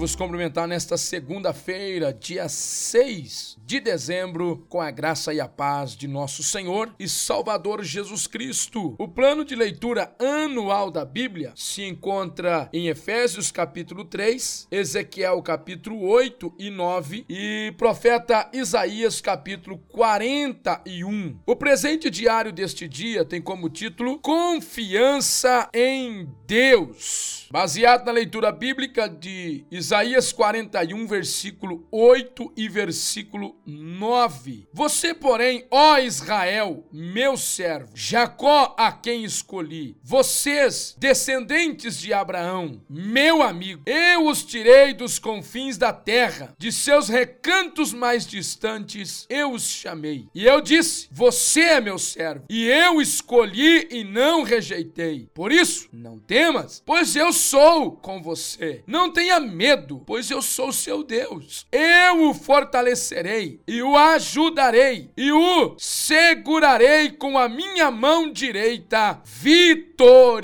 Vos cumprimentar nesta segunda-feira, dia 6 de dezembro, com a graça e a paz de nosso Senhor e Salvador Jesus Cristo. O plano de leitura anual da Bíblia se encontra em Efésios capítulo 3, Ezequiel capítulo 8 e 9 e profeta Isaías capítulo 41. O presente diário deste dia tem como título Confiança em Deus. Baseado na leitura bíblica de Isaías 41, versículo 8 e versículo 9. Você, porém, ó Israel, meu servo, Jacó a quem escolhi, vocês, descendentes de Abraão, meu amigo, eu os tirei dos confins da terra, de seus recantos mais distantes, eu os chamei. E eu disse: Você é meu servo, e eu escolhi e não rejeitei. Por isso, não temas, pois eu sou com você. Não tenha medo, pois eu sou seu Deus. Eu o fortalecerei e o ajudarei e o segurarei com a minha mão direita vitoriosa.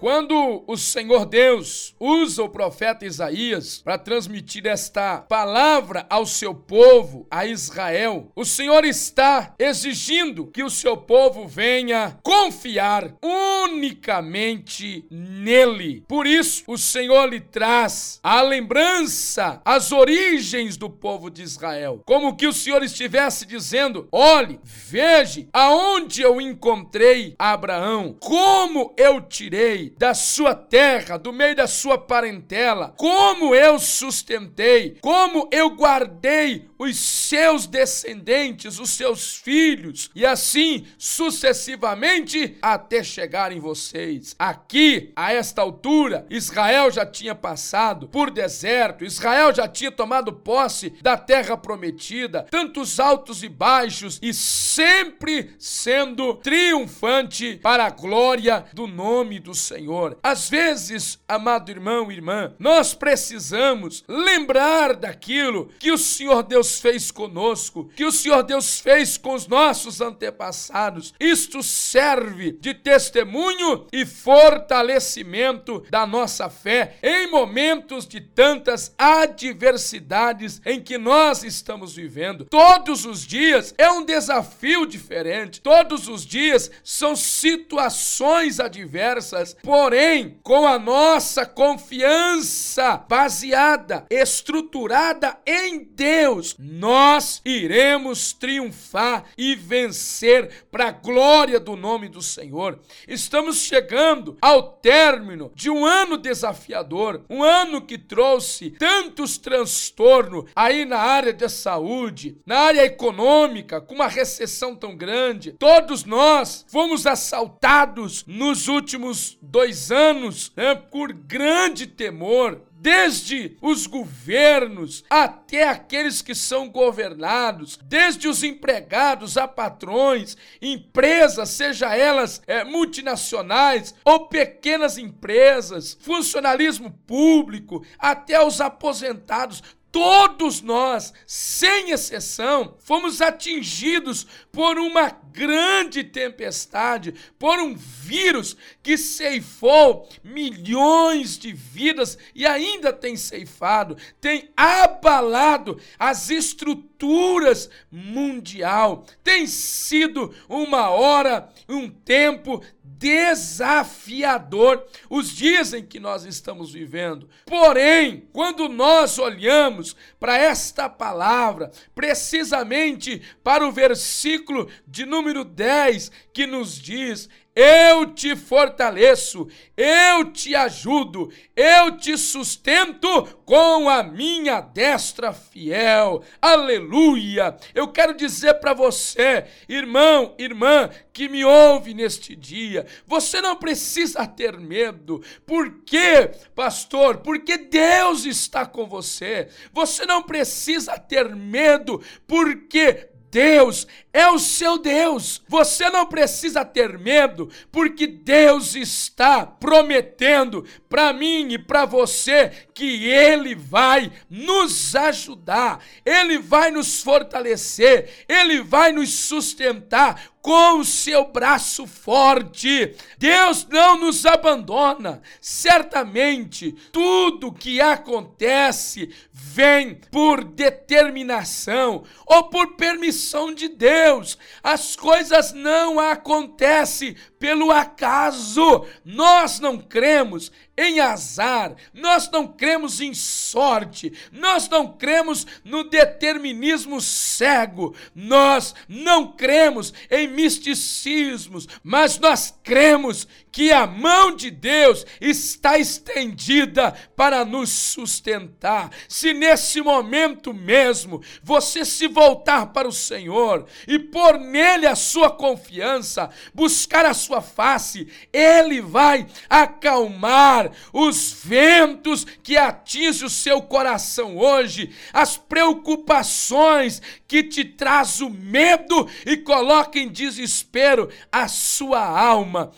Quando o Senhor Deus usa o profeta Isaías para transmitir esta palavra ao seu povo, a Israel, o Senhor está exigindo que o seu povo venha confiar unicamente nele. Por isso, o Senhor lhe traz a lembrança, as origens do povo de Israel, como que o Senhor estivesse dizendo: olhe, veja aonde eu encontrei Abraão, como eu tirei da sua terra, do meio da sua parentela, como eu sustentei, como eu guardei os seus descendentes, os seus filhos, e assim sucessivamente até chegar em vocês. Aqui, a esta altura, Israel já tinha passado por deserto, Israel já tinha tomado posse da terra prometida, tantos altos e baixos, e sempre sendo triunfante para a glória do nome do Senhor. Senhor. Às vezes, amado irmão e irmã, nós precisamos lembrar daquilo que o Senhor Deus fez conosco, que o Senhor Deus fez com os nossos antepassados. Isto serve de testemunho e fortalecimento da nossa fé em momentos de tantas adversidades em que nós estamos vivendo. Todos os dias é um desafio diferente, todos os dias são situações adversas Porém, com a nossa confiança baseada, estruturada em Deus, nós iremos triunfar e vencer para a glória do nome do Senhor. Estamos chegando ao término de um ano desafiador, um ano que trouxe tantos transtornos aí na área da saúde, na área econômica, com uma recessão tão grande. Todos nós fomos assaltados nos últimos dois anos né, por grande temor desde os governos até aqueles que são governados, desde os empregados a patrões, empresas, seja elas é, multinacionais ou pequenas empresas, funcionalismo público, até os aposentados, Todos nós, sem exceção, fomos atingidos por uma grande tempestade, por um vírus que ceifou milhões de vidas e ainda tem ceifado, tem abalado as estruturas mundial. Tem sido uma hora, um tempo desafiador os dias em que nós estamos vivendo. Porém, quando nós olhamos para esta palavra, precisamente para o versículo de número 10, que nos diz: eu te fortaleço, eu te ajudo, eu te sustento com a minha destra fiel. Aleluia! Eu quero dizer para você, irmão, irmã, que me ouve neste dia, você não precisa ter medo. Por quê, pastor? Porque Deus está com você. Você não precisa ter medo, porque Deus é o seu Deus. Você não precisa ter medo, porque Deus está prometendo para mim e para você que Ele vai nos ajudar, Ele vai nos fortalecer, Ele vai nos sustentar com o seu braço forte. Deus não nos abandona. Certamente, tudo que acontece vem por determinação ou por permissão de Deus. As coisas não acontecem pelo acaso. Nós não cremos em azar, nós não cremos em sorte, nós não cremos no determinismo cego, nós não cremos em misticismos, mas nós cremos que a mão de Deus está estendida para nos sustentar. Se nesse momento mesmo você se voltar para o Senhor e pôr nele a sua confiança, buscar a sua face, ele vai acalmar os ventos que atingem o seu coração hoje, as preocupações que te traz o medo e coloca em desespero a sua alma.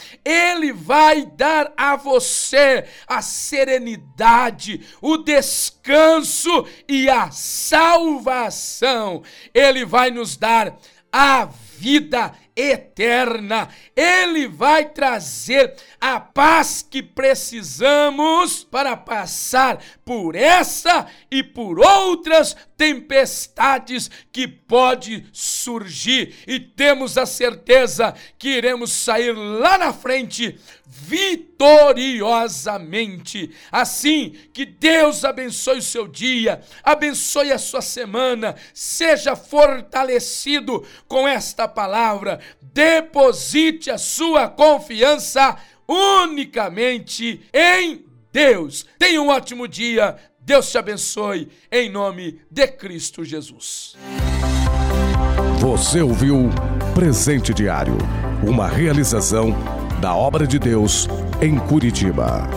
Ele vai dar a você a serenidade, o descanso e a salvação. Ele vai nos dar a vida eterna. Ele vai trazer a paz que precisamos para passar por essa e por outras tempestades que pode surgir e temos a certeza que iremos sair lá na frente vitoriosamente. Assim, que Deus abençoe o seu dia, abençoe a sua semana, seja fortalecido com esta palavra, deposite a sua confiança unicamente em Deus. Tenha um ótimo dia. Deus te abençoe em nome de Cristo Jesus. Você ouviu Presente Diário, uma realização da obra de Deus em Curitiba.